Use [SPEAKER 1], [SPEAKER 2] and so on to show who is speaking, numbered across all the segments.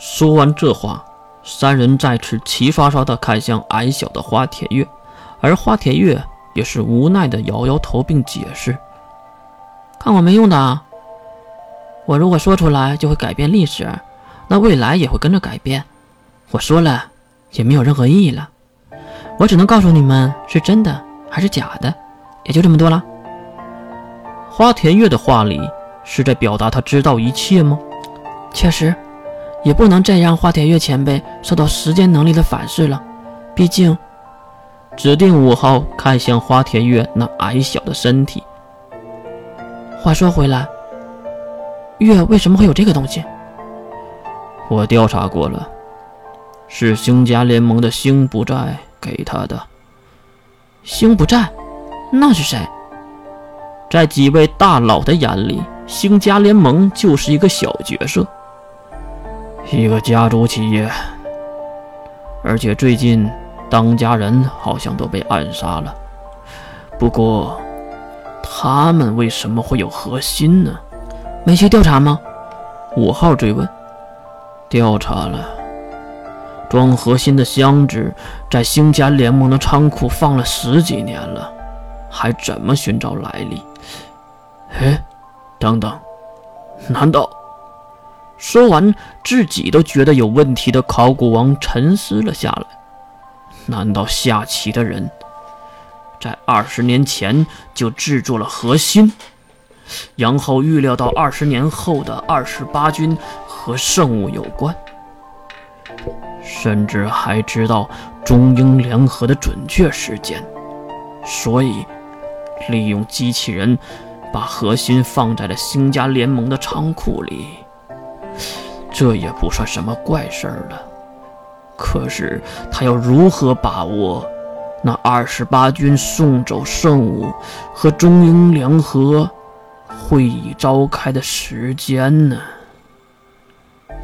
[SPEAKER 1] 说完这话，三人再次齐刷刷地看向矮小的花铁月，而花铁月也是无奈地摇摇头，并解释：“
[SPEAKER 2] 看我没用的啊！我如果说出来，就会改变历史，那未来也会跟着改变。我说了，也没有任何意义了。我只能告诉你们是真的还是假的，也就这么多了。”
[SPEAKER 1] 花田月的话里是在表达他知道一切吗？
[SPEAKER 2] 确实，也不能再让花田月前辈受到时间能力的反噬了。毕竟，
[SPEAKER 1] 指定五号看向花田月那矮小的身体。
[SPEAKER 2] 话说回来，月为什么会有这个东西？
[SPEAKER 1] 我调查过了，是星家联盟的星不在给他的。
[SPEAKER 2] 星不在？那是谁？
[SPEAKER 1] 在几位大佬的眼里，星家联盟就是一个小角色，一个家族企业。而且最近当家人好像都被暗杀了。不过，他们为什么会有核心呢？
[SPEAKER 2] 没去调查吗？
[SPEAKER 1] 五号追问。调查了，装核心的箱子在星家联盟的仓库放了十几年了，还怎么寻找来历？哎，等等，难道？说完，自己都觉得有问题的考古王沉思了下来。难道下棋的人在二十年前就制作了核心，然后预料到二十年后的二十八军和圣物有关，甚至还知道中英联合的准确时间，所以利用机器人。把核心放在了星家联盟的仓库里，这也不算什么怪事儿了。可是他要如何把握那二十八军送走圣物和中英联合会议召开的时间呢？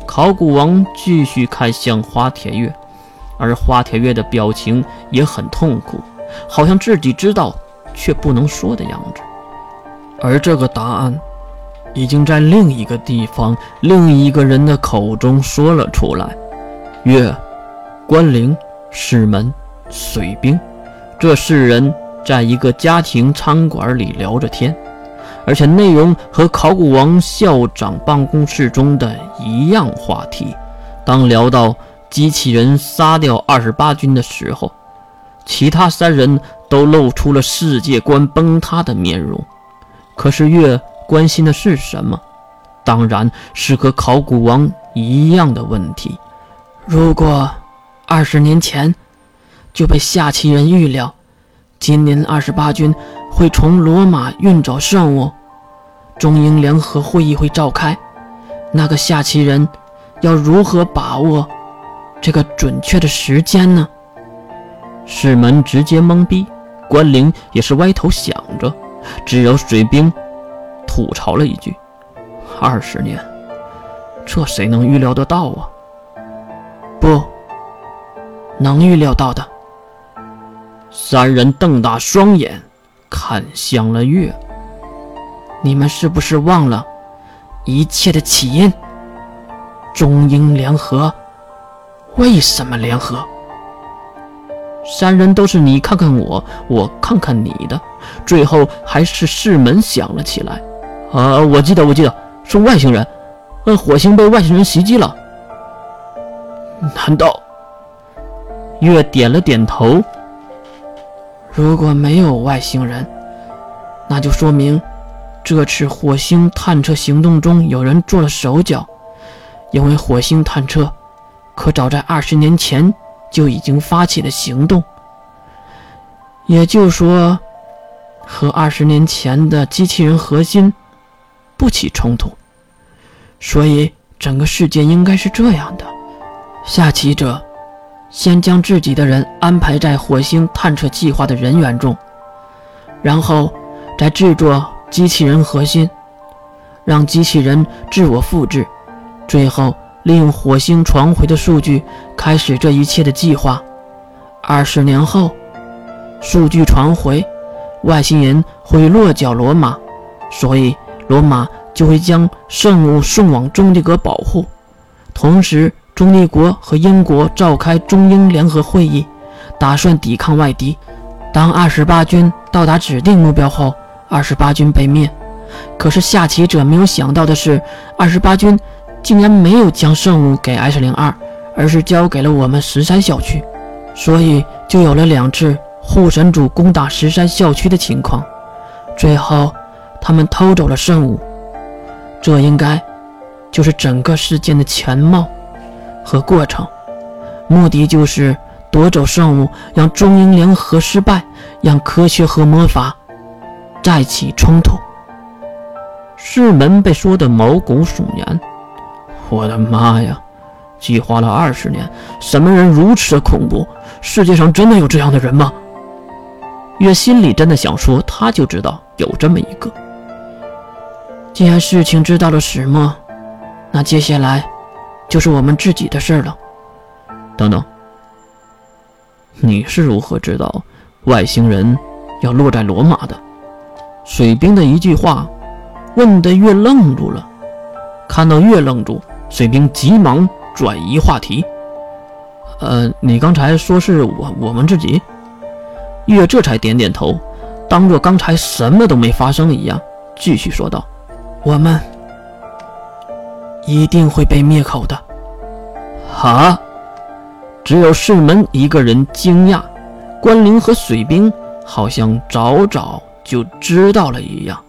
[SPEAKER 1] 考古王继续看向花田月，而花田月的表情也很痛苦，好像自己知道却不能说的样子。而这个答案，已经在另一个地方、另一个人的口中说了出来。月、关灵、师门、水兵，这四人在一个家庭餐馆里聊着天，而且内容和考古王校长办公室中的一样话题。当聊到机器人杀掉二十八军的时候，其他三人都露出了世界观崩塌的面容。可是月关心的是什么？当然是和考古王一样的问题。
[SPEAKER 2] 如果二十年前就被下棋人预料，今年二十八军会从罗马运走圣物，中英联合会议会召开，那个下棋人要如何把握这个准确的时间呢？
[SPEAKER 1] 世门直接懵逼，关灵也是歪头想着。只有水兵吐槽了一句：“二十年，这谁能预料得到啊？”
[SPEAKER 2] 不能预料到的。
[SPEAKER 1] 三人瞪大双眼看向了月。
[SPEAKER 2] 你们是不是忘了一切的起因？中英联合为什么联合？
[SPEAKER 1] 三人都是你看看我，我看看你的，最后还是世门想了起来。啊，我记得，我记得是外星人，呃，火星被外星人袭击了。难道？月点了点头。
[SPEAKER 2] 如果没有外星人，那就说明这次火星探测行动中有人做了手脚，因为火星探测可早在二十年前。就已经发起了行动，也就说，和二十年前的机器人核心不起冲突，所以整个事件应该是这样的：下棋者先将自己的人安排在火星探测计划的人员中，然后再制作机器人核心，让机器人自我复制，最后。利用火星传回的数据开始这一切的计划。二十年后，数据传回，外星人会落脚罗马，所以罗马就会将圣物送往中立阁保护，同时中立国和英国召开中英联合会议，打算抵抗外敌。当二十八军到达指定目标后，二十八军被灭。可是下棋者没有想到的是，二十八军竟然没有将圣物给 S 零二，而是交给了我们十三校区，所以就有了两次护神主攻打十三校区的情况。最后，他们偷走了圣物，这应该就是整个事件的全貌和过程，目的就是夺走圣物，让中英联合失败，让科学和魔法再起冲突。
[SPEAKER 1] 世门被说得毛骨悚然。我的妈呀！计划了二十年，什么人如此的恐怖？世界上真的有这样的人吗？月心里真的想说，他就知道有这么一个。
[SPEAKER 2] 既然事情知道了始末，那接下来就是我们自己的事了。
[SPEAKER 1] 等等，你是如何知道外星人要落在罗马的？水兵的一句话。问的月愣住了，看到月愣住，水兵急忙转移话题。呃，你刚才说是我我们自己？月这才点点头，当做刚才什么都没发生一样，继续说道：“
[SPEAKER 2] 我们一定会被灭口的。”
[SPEAKER 1] 啊！只有世门一个人惊讶，关灵和水兵好像早早就知道了一样。